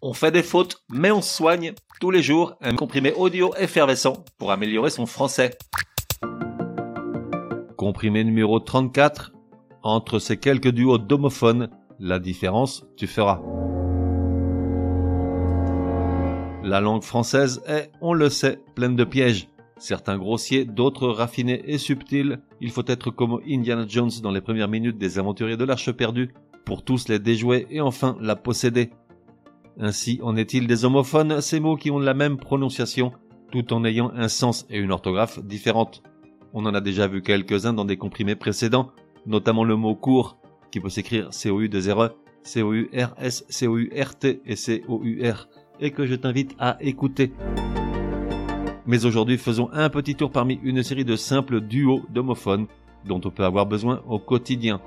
On fait des fautes, mais on soigne tous les jours un comprimé audio effervescent pour améliorer son français. Comprimé numéro 34. Entre ces quelques duos d'homophones, la différence tu feras. La langue française est, on le sait, pleine de pièges. Certains grossiers, d'autres raffinés et subtils. Il faut être comme Indiana Jones dans les premières minutes des aventuriers de l'Arche perdue pour tous les déjouer et enfin la posséder. Ainsi en est-il des homophones, ces mots qui ont la même prononciation, tout en ayant un sens et une orthographe différentes. On en a déjà vu quelques-uns dans des comprimés précédents, notamment le mot court, qui peut s'écrire C-O-U-2-R-E, C-O-U-R-S, C-O-U-R-T et C-O-U-R, et que je t'invite à écouter. Mais aujourd'hui, faisons un petit tour parmi une série de simples duos d'homophones dont on peut avoir besoin au quotidien.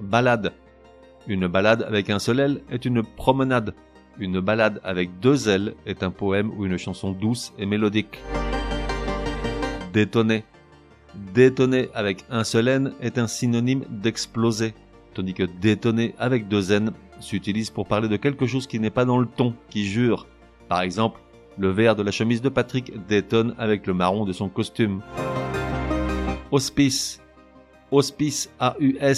Balade. Une balade avec un seul L est une promenade. Une balade avec deux L est un poème ou une chanson douce et mélodique. Détonner. Détonner avec un seul N est un synonyme d'exploser, tandis que détonner avec deux N s'utilise pour parler de quelque chose qui n'est pas dans le ton, qui jure. Par exemple, le vert de la chemise de Patrick détonne avec le marron de son costume. Hospice. Hospice A-U-S-P-I-C-E-S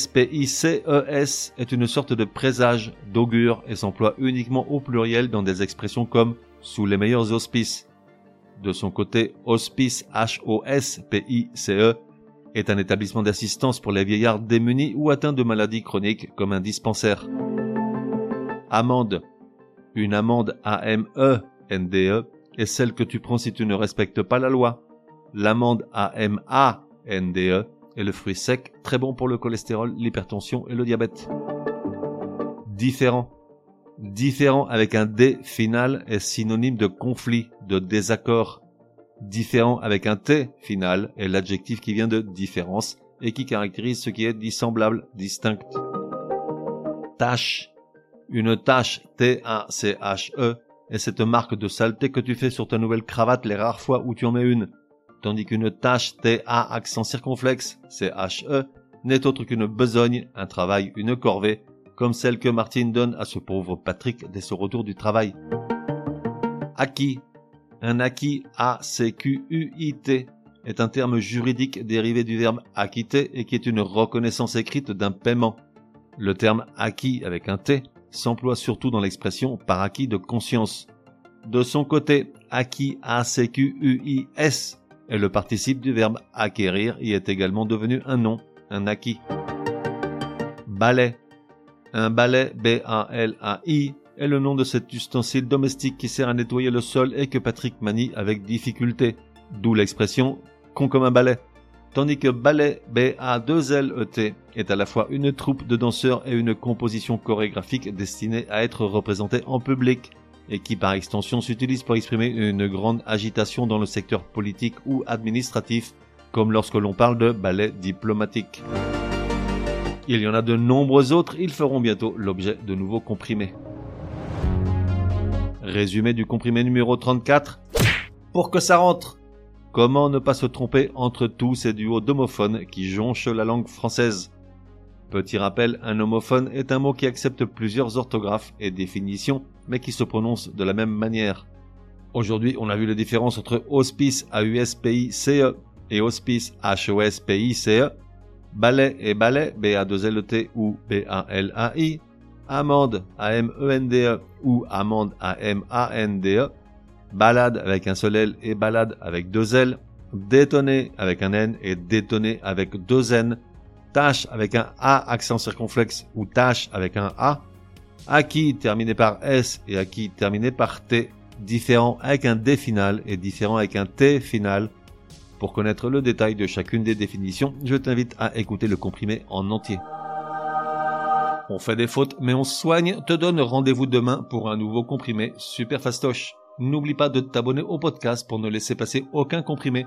est une sorte de présage, d'augure et s'emploie uniquement au pluriel dans des expressions comme sous les meilleurs auspices. De son côté, Hospice H-O-S-P-I-C-E est un établissement d'assistance pour les vieillards démunis ou atteints de maladies chroniques comme un dispensaire. Amende. Une amende A-M-E-N-D-E e, est celle que tu prends si tu ne respectes pas la loi. L'amende A-M-A-N-D-E et le fruit sec, très bon pour le cholestérol, l'hypertension et le diabète. Différent. Différent avec un D final est synonyme de conflit, de désaccord. Différent avec un T final est l'adjectif qui vient de différence et qui caractérise ce qui est dissemblable, distinct. Tâche. Une tâche T-A-C-H-E est cette marque de saleté que tu fais sur ta nouvelle cravate les rares fois où tu en mets une tandis qu'une tâche T-A accent circonflexe, C-H-E, n'est autre qu'une besogne, un travail, une corvée, comme celle que Martine donne à ce pauvre Patrick dès son retour du travail. Acquis. Un acquis A-C-Q-U-I-T est un terme juridique dérivé du verbe acquitter et qui est une reconnaissance écrite d'un paiement. Le terme acquis avec un T s'emploie surtout dans l'expression par acquis de conscience. De son côté, acquis A-C-Q-U-I-S et le participe du verbe acquérir y est également devenu un nom, un acquis. Balai. Un balai B-A-L-A-I est le nom de cet ustensile domestique qui sert à nettoyer le sol et que Patrick manie avec difficulté, d'où l'expression con comme un balai. Tandis que ballet B-A-2-L-E-T est à la fois une troupe de danseurs et une composition chorégraphique destinée à être représentée en public et qui par extension s'utilise pour exprimer une grande agitation dans le secteur politique ou administratif, comme lorsque l'on parle de ballet diplomatique. Il y en a de nombreux autres, ils feront bientôt l'objet de nouveaux comprimés. Résumé du comprimé numéro 34. Pour que ça rentre Comment ne pas se tromper entre tous ces duos d'homophones qui jonchent la langue française? Petit rappel, un homophone est un mot qui accepte plusieurs orthographes et définitions, mais qui se prononce de la même manière. Aujourd'hui, on a vu la différence entre hospice A-U-S-P-I-C-E et hospice H-O-S-P-I-C-E, ballet et ballet B-A-2-L-T ou B-A-L-A-I, amende A-M-E-N-D-E ou amende A-M-A-N-D-E, balade avec un seul L et balade avec deux L, détonner avec un N et détonner avec deux N, tâche avec un A accent circonflexe ou tâche avec un A, acquis terminé par S et acquis terminé par T, différent avec un D final et différent avec un T final. Pour connaître le détail de chacune des définitions, je t'invite à écouter le comprimé en entier. On fait des fautes, mais on soigne, te donne rendez-vous demain pour un nouveau comprimé super fastoche. N'oublie pas de t'abonner au podcast pour ne laisser passer aucun comprimé.